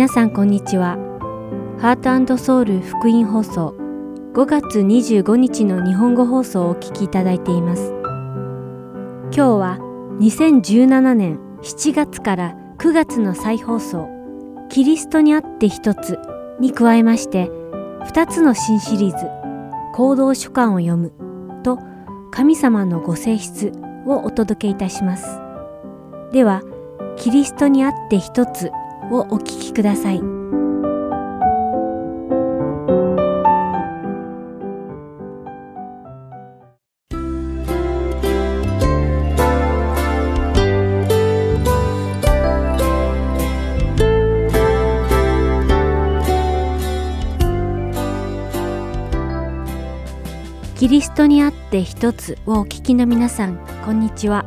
皆さんこんにちは。ハートソウル福音放送5月25日の日本語放送をお聞きいただいています。今日は2017年7月から9月の再放送キリストにあって一つに加えまして2つの新シリーズ行動書簡を読むと神様のご性質をお届けいたします。では、キリストにあって一つをお聞きください。キリストにあって一つをお聞きの皆さん、こんにちは。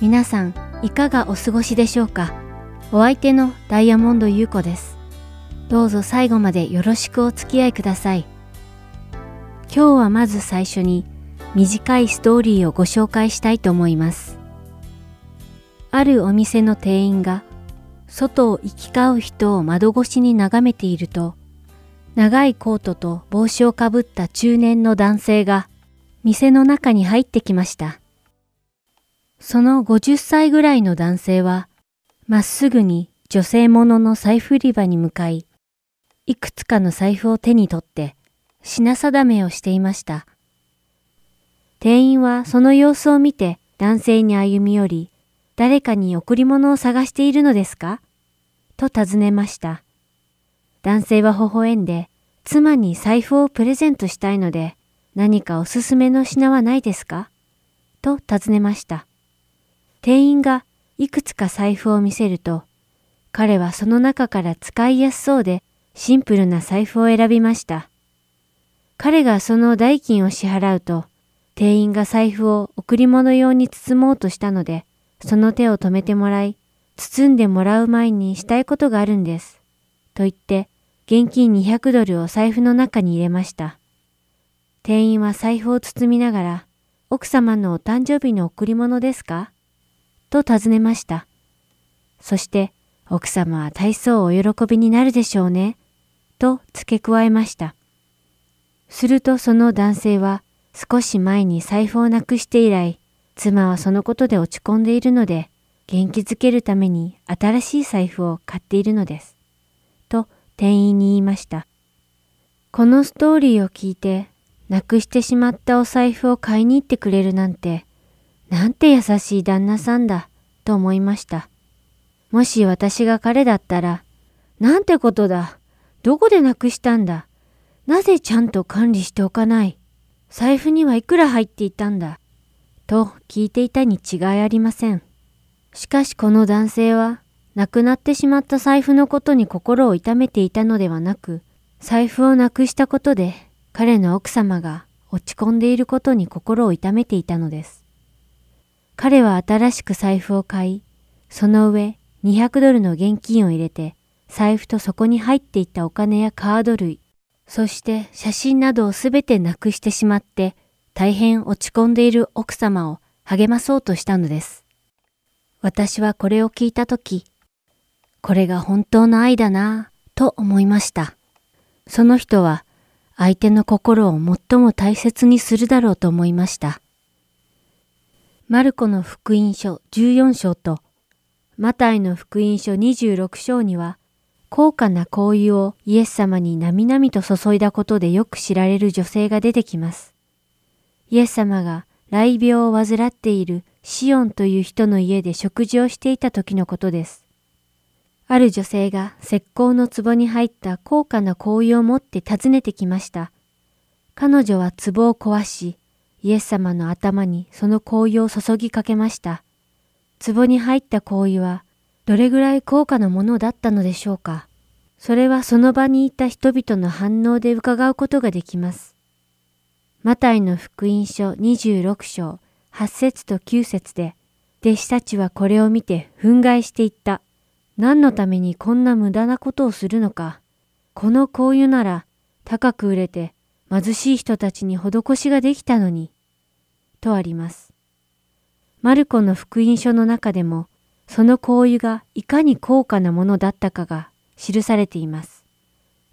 皆さん、いかがお過ごしでしょうか？お相手のダイヤモンド優子です。どうぞ最後までよろしくお付き合いください。今日はまず最初に短いストーリーをご紹介したいと思います。あるお店の店員が外を行き交う人を窓越しに眺めていると、長いコートと帽子をかぶった中年の男性が店の中に入ってきました。その50歳ぐらいの男性は、まっすぐに女性ものの財布売り場に向かい、いくつかの財布を手に取って品定めをしていました。店員はその様子を見て男性に歩み寄り、誰かに贈り物を探しているのですか？と尋ねました。男性は微笑んで、妻に財布をプレゼントしたいので、何かおすすめの品はないですか？と尋ねました。店員がいくつか財布を見せると、彼はその中から使いやすそうでシンプルな財布を選びました。彼がその代金を支払うと、店員が財布を贈り物用に包もうとしたので、その手を止めてもらい、包んでもらう前にしたいことがあるんです。と言って、現金200ドルを財布の中に入れました。店員は財布を包みながら、奥様のお誕生日の贈り物ですか？と尋ねました。そして、奥様は大層お喜びになるでしょうね。と付け加えました。するとその男性は少し前に財布をなくして以来、妻はそのことで落ち込んでいるので、元気づけるために新しい財布を買っているのです。と店員に言いました。このストーリーを聞いて、なくしてしまったお財布を買いに行ってくれるなんて、なんて優しい旦那さんだ、と思いました。もし私が彼だったら、なんてことだ。どこでなくしたんだ。なぜちゃんと管理しておかない。財布にはいくら入っていたんだ。と聞いていたに違いありません。しかしこの男性は、亡くなってしまった財布のことに心を痛めていたのではなく、財布をなくしたことで彼の奥様が落ち込んでいることに心を痛めていたのです。彼は新しく財布を買い、その上200ドルの現金を入れて、財布とそこに入っていたお金やカード類、そして写真などをすべてなくしてしまって、大変落ち込んでいる奥様を励まそうとしたのです。私はこれを聞いたとき、これが本当の愛だなぁと思いました。その人は相手の心を最も大切にするだろうと思いました。マルコの福音書14章とマタイの福音書26章には高価な香油をイエス様になみなみと注いだことでよく知られる女性が出てきます。イエス様が雷病を患っているシオンという人の家で食事をしていた時のことです。ある女性が石膏の壺に入った高価な香油を持って訪ねてきました。彼女は壺を壊し、イエス様の頭にその香油を注ぎかけました。壺に入った香油はどれぐらい高価なものだったのでしょうか。それはその場にいた人々の反応で伺うことができます。マタイの福音書26章8節と9節で、弟子たちはこれを見て憤慨していった。何のためにこんな無駄なことをするのか。この香油なら高く売れて貧しい人たちに施しができたのに。とあります。マルコの福音書の中でも、その香油がいかに高価なものだったかが記されています。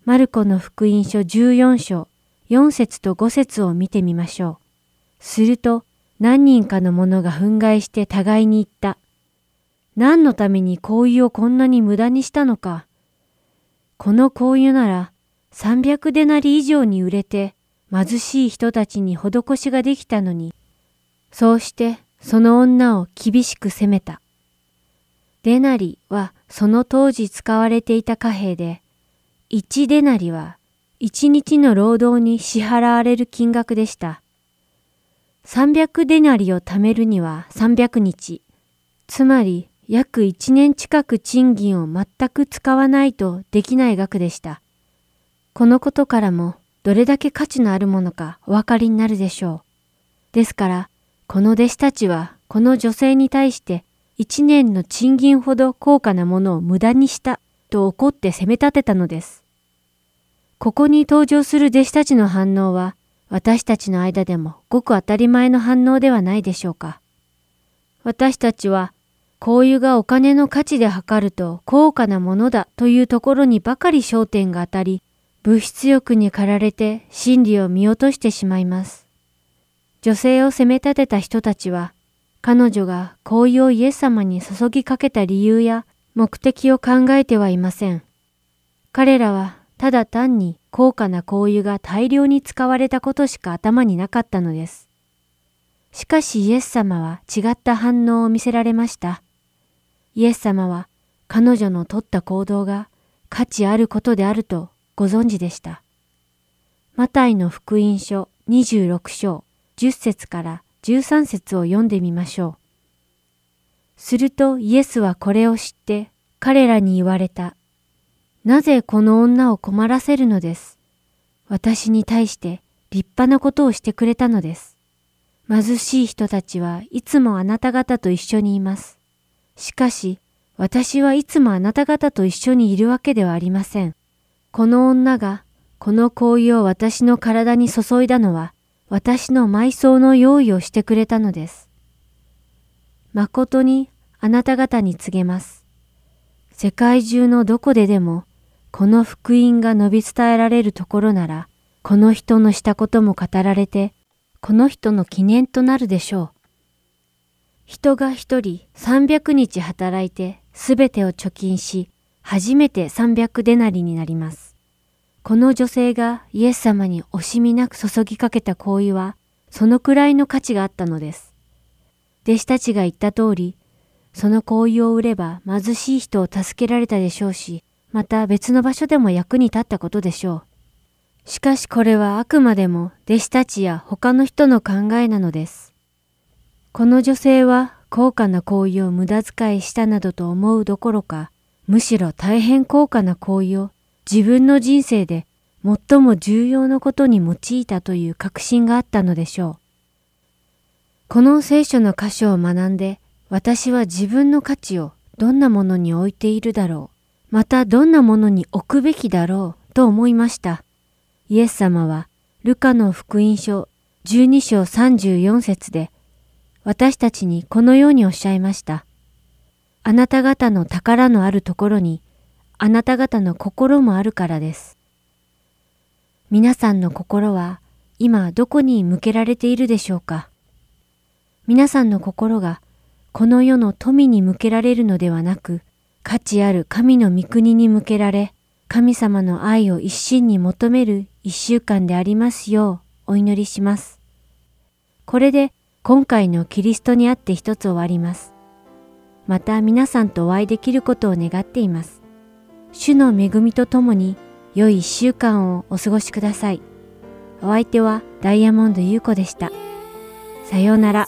マルコの福音書14章4節と5節を見てみましょう。すると何人かの者が憤慨して互いに言った。何のために香油をこんなに無駄にしたのか。この香油なら300デナリ以上に売れて貧しい人たちに施しができたのに、そうしてその女を厳しく責めた。デナリはその当時使われていた貨幣で、1デナリは1日の労働に支払われる金額でした。300デナリを貯めるには300日、つまり約1年近く賃金を全く使わないとできない額でした。このことからもどれだけ価値のあるものかお分かりになるでしょう。ですから、この弟子たちはこの女性に対して一年の賃金ほど高価なものを無駄にしたと怒って責め立てたのです。ここに登場する弟子たちの反応は私たちの間でもごく当たり前の反応ではないでしょうか。私たちは香油がお金の価値で測ると高価なものだというところにばかり焦点が当たり、物質欲に駆られて真理を見落としてしまいます。女性を責め立てた人たちは、彼女が香油をイエス様に注ぎかけた理由や目的を考えてはいません。彼らはただ単に高価な香油が大量に使われたことしか頭になかったのです。しかしイエス様は違った反応を見せられました。イエス様は彼女の取った行動が価値あることであるとご存知でした。マタイの福音書26章10節から13節を読んでみましょう。するとイエスはこれを知って彼らに言われた。なぜこの女を困らせるのです？私に対して立派なことをしてくれたのです。貧しい人たちはいつもあなた方と一緒にいます。しかし、私はいつもあなた方と一緒にいるわけではありません。この女が、この行為を私の体に注いだのは、私の埋葬の用意をしてくれたのです。誠にあなた方に告げます。世界中のどこででも、この福音が述べ伝えられるところなら、この人のしたことも語られて、この人の記念となるでしょう。人が一人300日働いてすべてを貯金し、初めて300デナリになります。この女性がイエス様に惜しみなく注ぎかけた行為は、そのくらいの価値があったのです。弟子たちが言った通り、その行為を売れば貧しい人を助けられたでしょうし、また別の場所でも役に立ったことでしょう。しかしこれはあくまでも弟子たちや他の人の考えなのです。この女性は高価な行為を無駄遣いしたなどと思うどころか、むしろ大変高価な行為を自分の人生で最も重要なことに用いたという確信があったのでしょう。この聖書の箇所を学んで、私は自分の価値をどんなものに置いているだろう、またどんなものに置くべきだろうと思いました。イエス様は、ルカの福音書12章34節で、私たちにこのようにおっしゃいました。あなた方の宝のあるところに、あなた方の心もあるからです。皆さんの心は今どこに向けられているでしょうか皆さんの心がこの世の富に向けられるのではなく、価値ある神の御国に向けられ、神様の愛を一心に求める一週間でありますようお祈りします。これで今回のキリストにあって一つ終わります。また皆さんとお会いできることを願っています。主の恵みとともに良い一週間をお過ごしください。お相手はダイヤモンド優子でした。さようなら。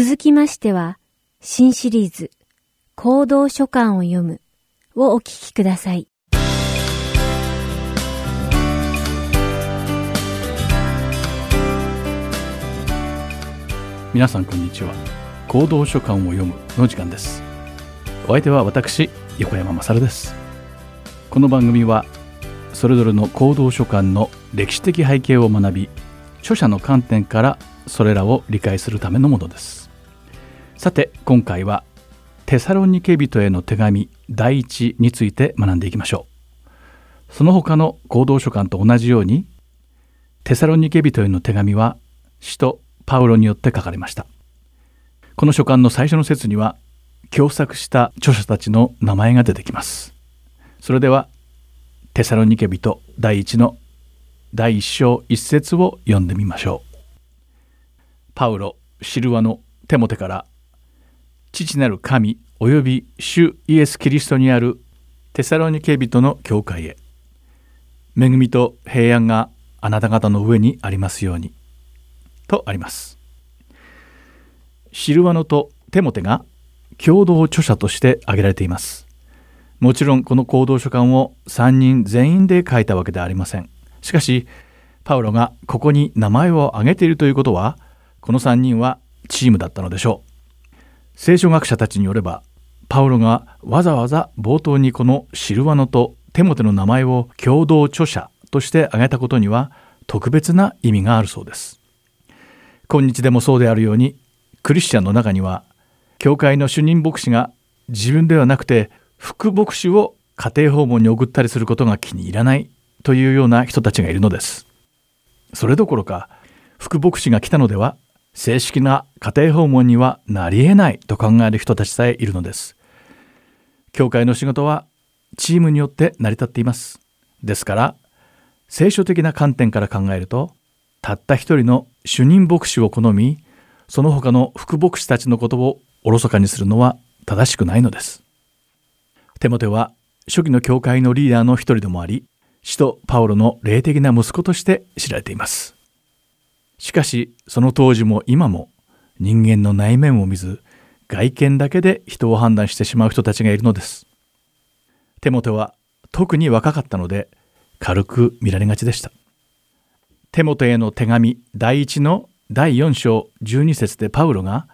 続きましては、新シリーズ、行動書簡を読むをお聞きください。皆さんこんにちは。行動書簡を読むの時間です。お相手は私横山勝です。この番組はそれぞれの行動書簡の歴史的背景を学び著者の観点からそれらを理解するためのものです。さて今回はテサロニケ人への手紙第一について学んでいきましょう。その他の行動書簡と同じようにテサロニケ人への手紙は使徒パウロによって書かれました。この書簡の最初の説には共作した著者たちの名前が出てきます。それではテサロニケ人第一の第一章一節を読んでみましょう。パウロシルワのテモテから父なる神および主イエス・キリストにあるテサロニケ人の教会へ恵みと平安があなた方の上にありますようにとあります。シルワノとテモテが共同著者として挙げられています。もちろんこの行動書簡を3人全員で書いたわけではありません。しかし、パウロがここに名前を挙げているということは、この3人はチームだったのでしょう。聖書学者たちによれば、パウロがわざわざ冒頭にこのシルワノとテモテの名前を共同著者として挙げたことには特別な意味があるそうです。今日でもそうであるようにクリスチャンの中には教会の主任牧師が自分ではなくて副牧師を家庭訪問に送ったりすることが気に入らないというような人たちがいるのです。それどころか副牧師が来たのでは正式な家庭訪問にはなり得ないと考える人たちさえいるのです。教会の仕事はチームによって成り立っています。ですから聖書的な観点から考えるとたった一人の主任牧師を好みその他の副牧師たちのことをおろそかにするのは正しくないのです。テモテは初期の教会のリーダーの一人でもあり使徒パウロの霊的な息子として知られています。しかしその当時も今も人間の内面を見ず外見だけで人を判断してしまう人たちがいるのです。テモテは特に若かったので軽く見られがちでした。テモテへの手紙第1の第4章12節でパウロが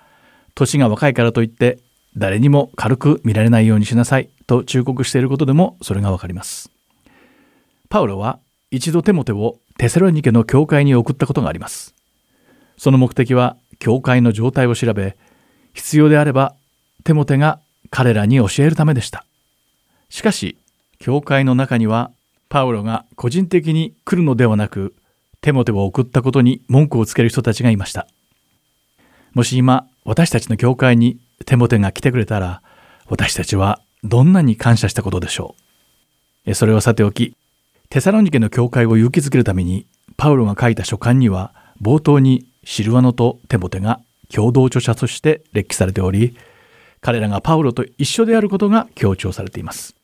年が若いからといって誰にも軽く見られないようにしなさいと忠告していることでもそれがわかります。パウロは一度テモテをテセロニケの教会に送ったことがあります。その目的は教会の状態を調べ必要であればテモテが彼らに教えるためでした。しかし教会の中にはパウロが個人的に来るのではなくテモテを送ったことに文句をつける人たちがいましたもし今私たちの教会にテモテが来てくれたら私たちはどんなに感謝したことでしょうそれはさておきテサロニケの教会を勇気づけるためにパウロが書いた書簡には冒頭にシルワノとテモテが共同著者として列記されており彼らがパウロと一緒であることが強調されています。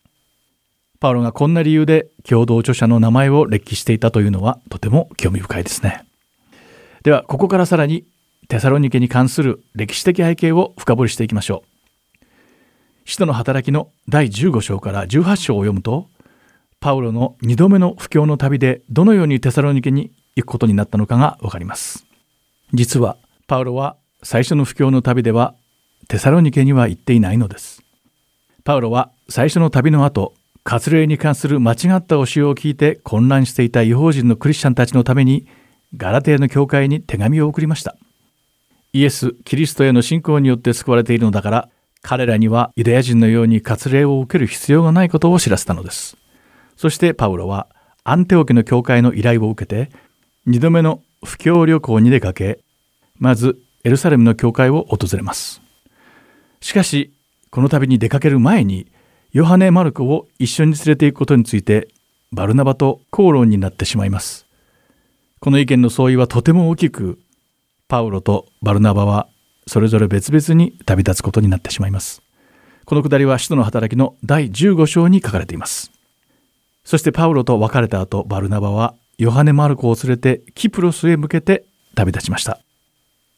パウロがこんな理由で共同著者の名前を列記していたというのはとても興味深いですね。ではここからさらにテサロニケに関する歴史的背景を深掘りしていきましょう。使徒の働きの第15章から18章を読むとパウロの2度目の布教の旅でどのようにテサロニケに行くことになったのかがわかります。実はパウロは最初の布教の旅ではテサロニケには行っていないのです。パウロは最初の旅の後割礼に関する間違った教えを聞いて混乱していた違法人のクリスチャンたちのためにガラテヤの教会に手紙を送りました。イエス・キリストへの信仰によって救われているのだから彼らにはユダヤ人のように割礼を受ける必要がないことを知らせたのです。そしてパウロはアンテオ家の教会の依頼を受けて2度目の布教旅行に出かけまずエルサレムの教会を訪れます。しかしこの旅に出かける前にヨハネ・マルコを一緒に連れて行くことについてバルナバと口論になってしまいます。この意見の相違はとても大きくパウロとバルナバはそれぞれ別々に旅立つことになってしまいます。このくだりは使徒の働きの第15章に書かれています。そしてパウロと別れた後バルナバはヨハネ・マルコを連れてキプロスへ向けて旅立ちました。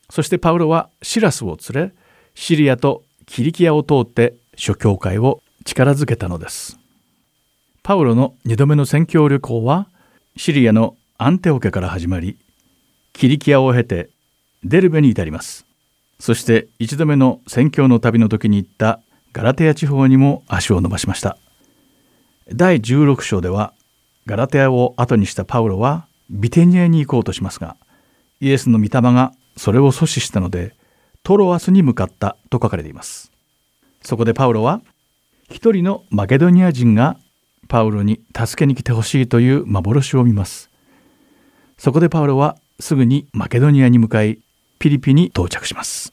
そしてパウロはシラスを連れシリアとキリキアを通って諸教会を力づけたのです。パウロの2度目の宣教旅行はシリアのアンテオ家から始まりキリキアを経てデルベに至ります。そして1度目の宣教の旅の時に行ったガラテヤ地方にも足を伸ばしました。第16章ではガラテヤを後にしたパウロはビテニアに行こうとしますがイエスの御霊がそれを阻止したのでトロアスに向かったと書かれています。そこでパウロは一人のマケドニア人がパウロに助けに来てほしいという幻を見ます。そこでパウロはすぐにマケドニアに向かいピリピに到着します。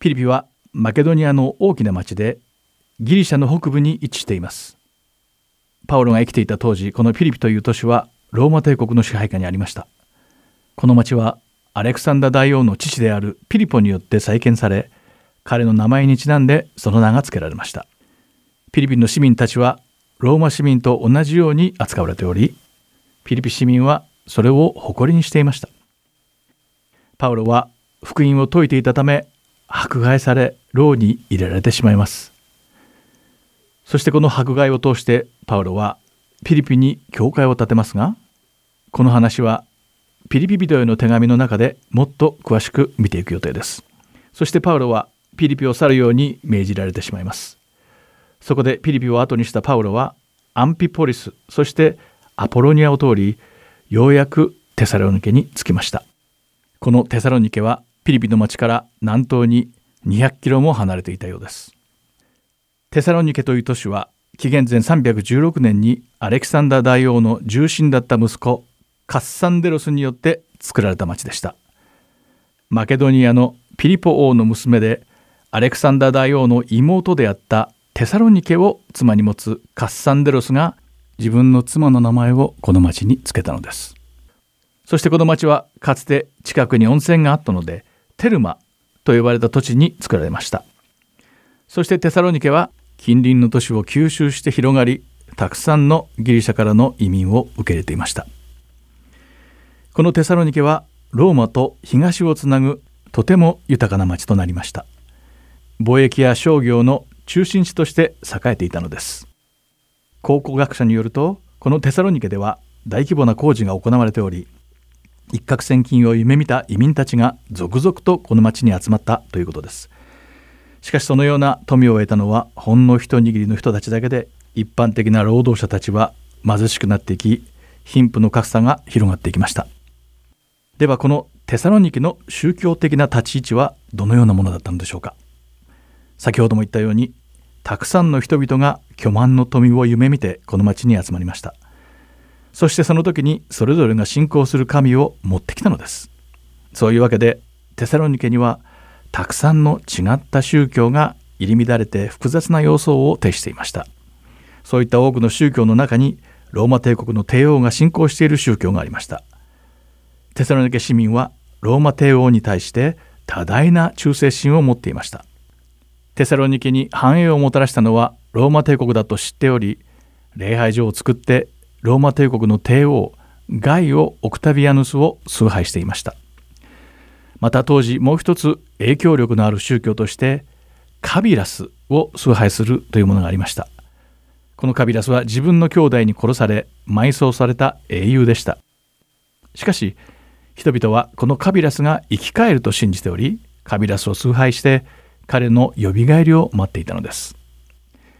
ピリピはマケドニアの大きな町でギリシャの北部に位置しています。パウロが生きていた当時このピリピという都市はローマ帝国の支配下にありました。この町はアレクサンダー大王の父であるピリポによって再建され彼の名前にちなんでその名が付けられました。フィリピンの市民たちはローマ市民と同じように扱われておりフィリピ市民はそれを誇りにしていました。パウロは福音を説いていたため迫害され牢に入れられてしまいます。そしてこの迫害を通してパウロはフィリピに教会を建てますがこの話はピリピ人への手紙の中でもっと詳しく見ていく予定です。そしてパウロはピリピを去るように命じられてしまいます。そこでピリピを後にしたパウロはアンピポリスそしてアポロニアを通りようやくテサロニケに着きました。このテサロニケはピリピの町から南東に200キロも離れていたようです。テサロニケという都市は紀元前316年にアレキサンダー大王の重臣だった息子カッサンデロスによって作られた町でした。マケドニアのピリポ王の娘でアレクサンダー大王の妹であったテサロニケを妻に持つカッサンデロスが自分の妻の名前をこの町に付けたのです。そしてこの町はかつて近くに温泉があったのでテルマと呼ばれた土地に作られました。そしてテサロニケは近隣の都市を吸収して広がりたくさんのギリシャからの移民を受け入れていました。このテサロニケはローマと東をつなぐとても豊かな町となりました。貿易や商業の中心地として栄えていたのです。考古学者によるとこのテサロニケでは大規模な工事が行われており一攫千金を夢見た移民たちが続々とこの町に集まったということです。しかしそのような富を得たのはほんの一握りの人たちだけで一般的な労働者たちは貧しくなっていき貧富の格差が広がっていきました。ではこのテサロニケの宗教的な立ち位置はどのようなものだったのでしょうか。先ほども言ったようにたくさんの人々が巨万の富を夢見てこの町に集まりました。そしてその時にそれぞれが信仰する神を持ってきたのです。そういうわけでテサロニケにはたくさんの違った宗教が入り乱れて複雑な様相を呈していました。そういった多くの宗教の中にローマ帝国の帝王が信仰している宗教がありました。テサロニケ市民はローマ帝王に対して多大な忠誠心を持っていました。テサロニケに繁栄をもたらしたのはローマ帝国だと知っており礼拝所を作ってローマ帝国の帝王ガイオ・オクタビアヌスを崇拝していました。また当時もう一つ影響力のある宗教としてカビラスを崇拝するというものがありました。このカビラスは自分の兄弟に殺され埋葬された英雄でした。しかし人々はこのカビラスが生き返ると信じておりカビラスを崇拝して彼のよみがえりを待っていたのです。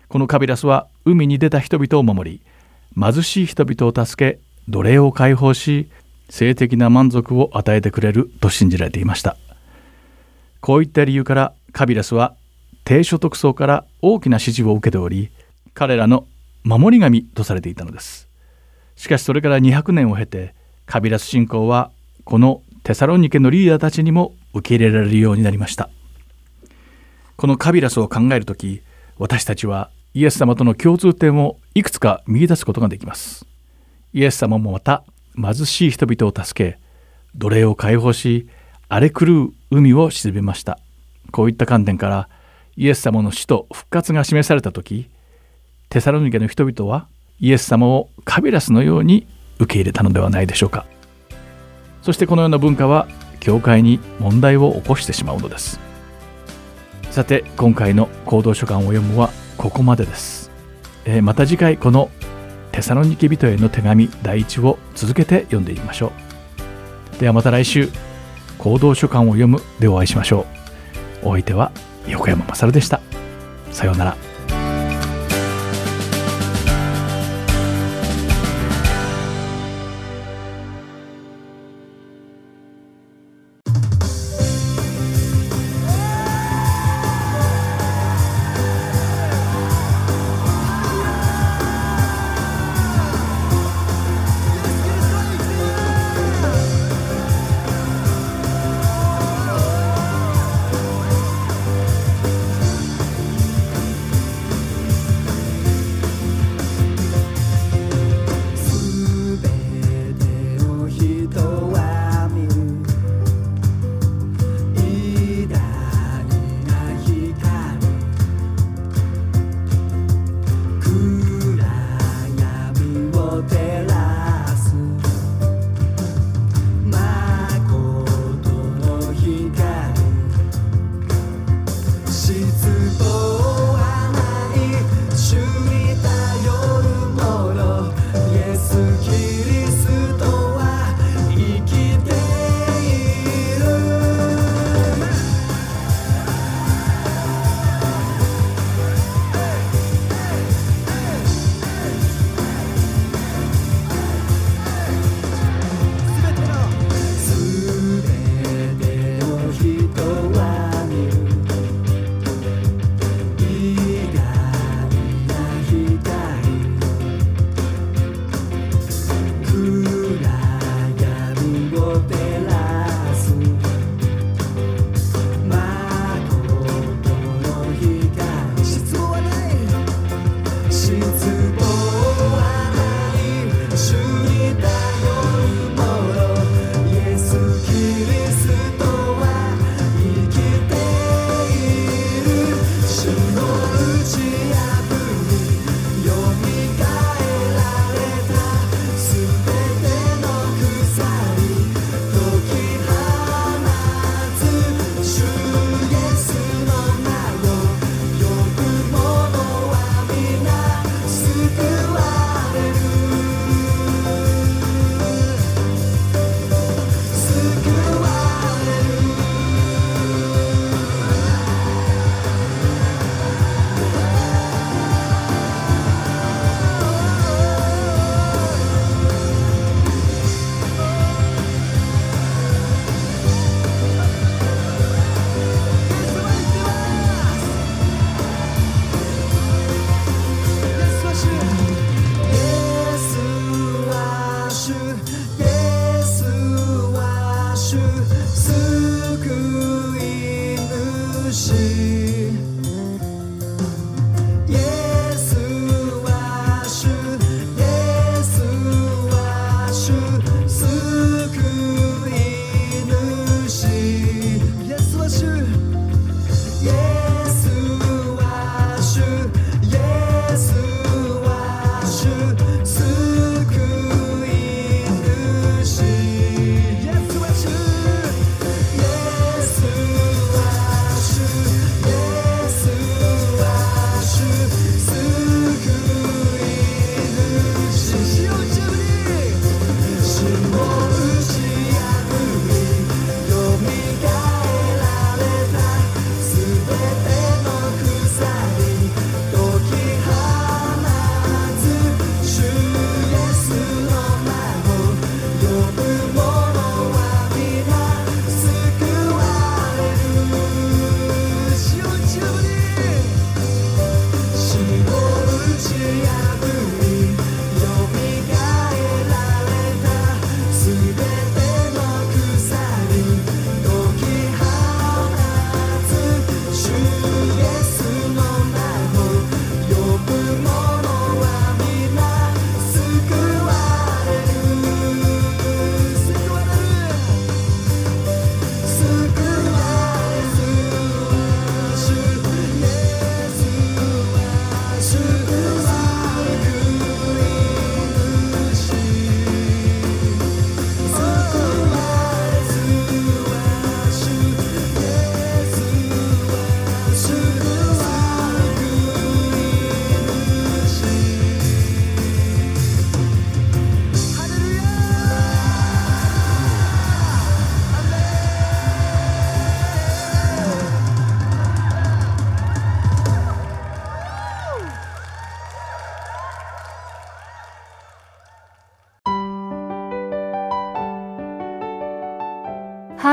このカビラスは海に出た人々を守り貧しい人々を助け奴隷を解放し性的な満足を与えてくれると信じられていました。こういった理由からカビラスは低所得層から大きな支持を受けており彼らの守り神とされていたのです。しかしそれから200年を経てカビラス信仰はこのテサロニケのリーダーたちにも受け入れられるようになりました。このカビラスを考える時私たちはイエス様との共通点をいくつか見出すことができます。イエス様もまた貧しい人々を助け奴隷を解放し荒れ狂う海を沈めました。こういった観点からイエス様の死と復活が示された時テサロニケの人々はイエス様をカビラスのように受け入れたのではないでしょうか。そしてこのような文化は教会に問題を起こしてしまうのです。さて今回の行動書簡を読むはここまでです、えー、また次回このテサロニケ人への手紙第1を続けて読んでいきましょう。ではまた来週行動書簡を読むでお会いしましょう。お相手は横山勝でした。さようなら。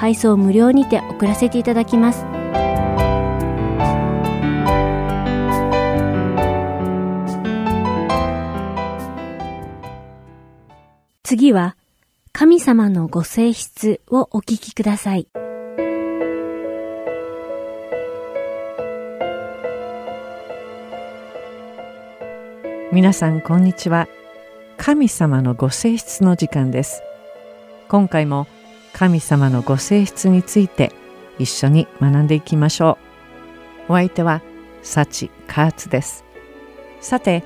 配送無料にて送らせていただきます次は神様のご性質をお聞きください。皆さんこんにちは。神様のご性質の時間です。今回も神様のご性質について一緒に学んでいきましょう。お相手はサチ・カーツです。さて、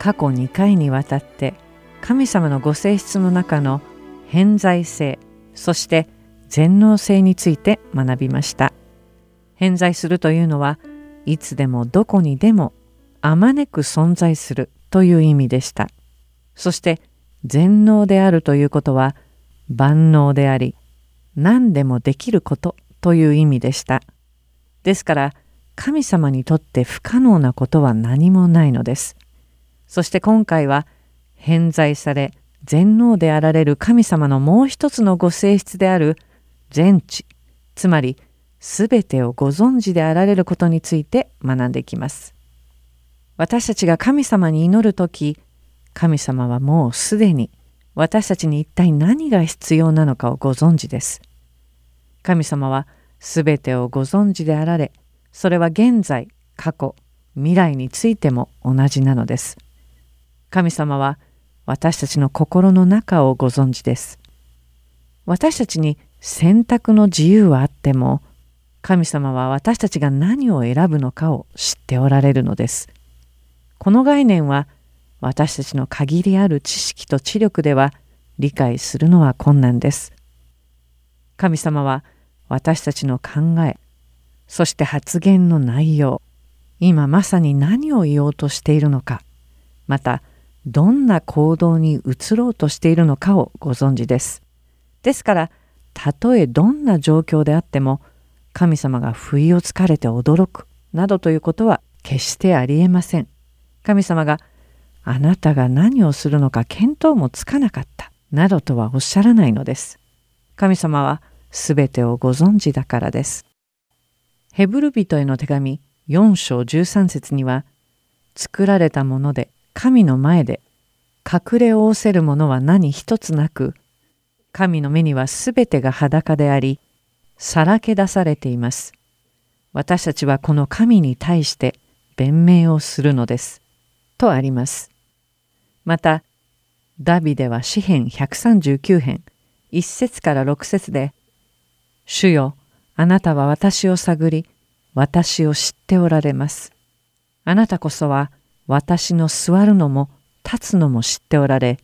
過去2回にわたって神様のご性質の中の偏在性そして全能性について学びました偏在するというのはいつでもどこにでもあまねく存在するという意味でしたそして全能であるということは万能であり何でもできることという意味でしたですから神様にとって不可能なことは何もないのですそして今回は偏在され全能であられる神様のもう一つのご性質である全知つまり全てをご存知であられることについて学んでいきます。私たちが神様に祈る時神様はもうすでに私たちに一体何が必要なのかをご存知です。神様は全てをご存知であられそれは現在過去未来についても同じなのです。神様は私たちの心の中をご存知です。私たちに選択の自由はあっても神様は私たちが何を選ぶのかを知っておられるのです。この概念は私たちの限りある知識と知力では理解するのは困難です。神様は私たちの考えそして発言の内容今まさに何を言おうとしているのかまたどんな行動に移ろうとしているのかをご存知です。ですからたとえどんな状況であっても神様が不意をつかれて驚くなどということは決してありえません。神様があなたが何をするのか見当もつかなかったなどとはおっしゃらないのです。神様はすべてをご存知だからです。ヘブル人への手紙4章13節には作られたもので神の前で隠れ仰せるものは何一つなく神の目にはすべてが裸でありさらけ出されています。私たちはこの神に対して弁明をするのです。とあります。またダビデは詩編139編1節から6節で「主よあなたは私を探り私を知っておられます」「あなたこそは私の座るのも立つのも知っておられ、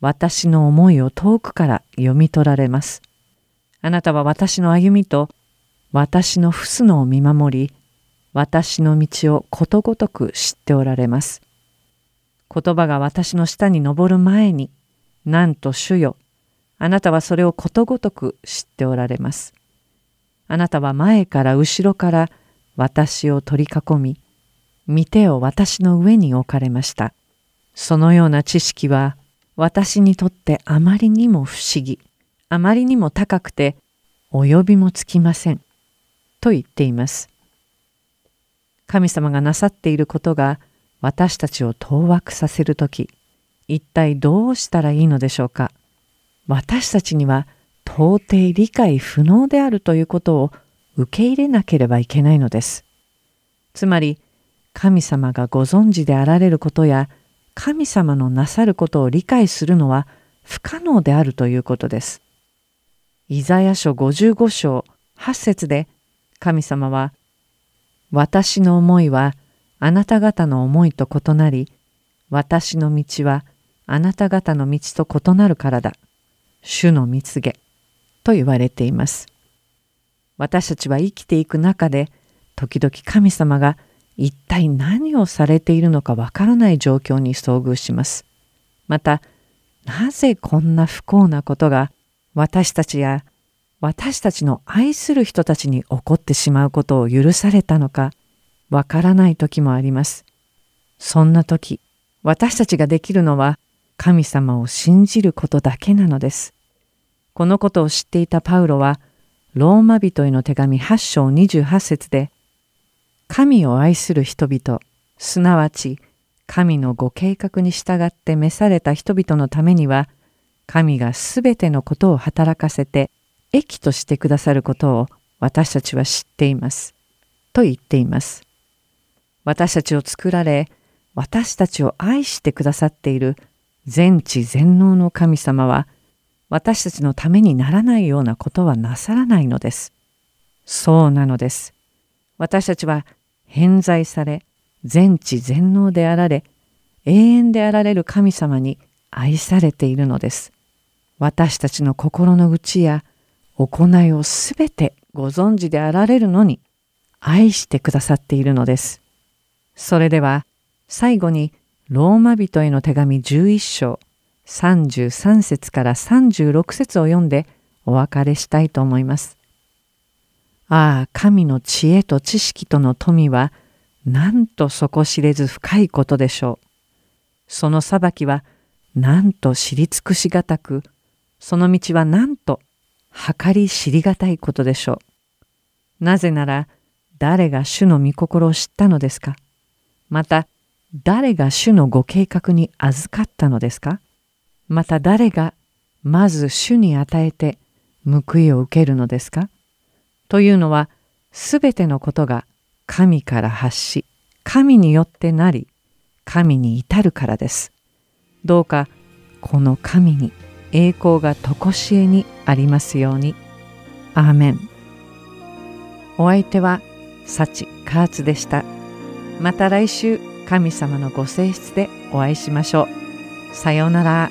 私の思いを遠くから読み取られます。あなたは私の歩みと私の伏すのを見守り、私の道をことごとく知っておられます。言葉が私の下に登る前に、なんと主よ、あなたはそれをことごとく知っておられます。あなたは前から後ろから私を取り囲み、見てを私の上に置かれました。そのような知識は私にとってあまりにも不思議、あまりにも高くて及びもつきません。と言っています。神様がなさっていることが私たちを当惑させるとき、一体どうしたらいいのでしょうか？私たちには到底理解不能であるということを受け入れなければいけないのです。つまり神様がご存知であられることや神様のなさることを理解するのは不可能であるということです。イザヤ書55章8節で神様は「私の思いはあなた方の思いと異なり私の道はあなた方の道と異なるからだ。主の蜜げ」と言われています。私たちは生きていく中で時々神様が一体何をされているのかわからない状況に遭遇します。またなぜこんな不幸なことが私たちや私たちの愛する人たちに起こってしまうことを許されたのかわからない時もあります。そんな時私たちができるのは神様を信じることだけなのです。このことを知っていたパウロはローマ人への手紙8章28節で神を愛する人々すなわち神のご計画に従って召された人々のためには神がすべてのことを働かせて益としてくださることを私たちは知っています。と言っています。私たちを作られ私たちを愛してくださっている全知全能の神様は私たちのためにならないようなことはなさらないのです。そうなのです。私たちは偏在され全知全能であられ永遠であられる神様に愛されているのです。私たちの心の内や行いをすべてご存知であられるのに愛してくださっているのです。それでは最後にローマ人への手紙11章33節から36節を読んでお別れしたいと思います。ああ、神の知恵と知識との富はなんと底知れず深いことでしょう。その裁きはなんと知り尽くしがたく、その道はなんと計り知りがたいことでしょう。なぜなら誰が主の御心を知ったのですかまた誰が主のご計画に預かったのですか？また誰がまず主に与えて報いを受けるのですか？というのはすべてのことが神から発し神によってなり神に至るからです。どうかこの神に栄光が常しえにありますように。アーメン。お相手は幸カーツでした。また来週神様のご性質でお会いしましょう。さようなら。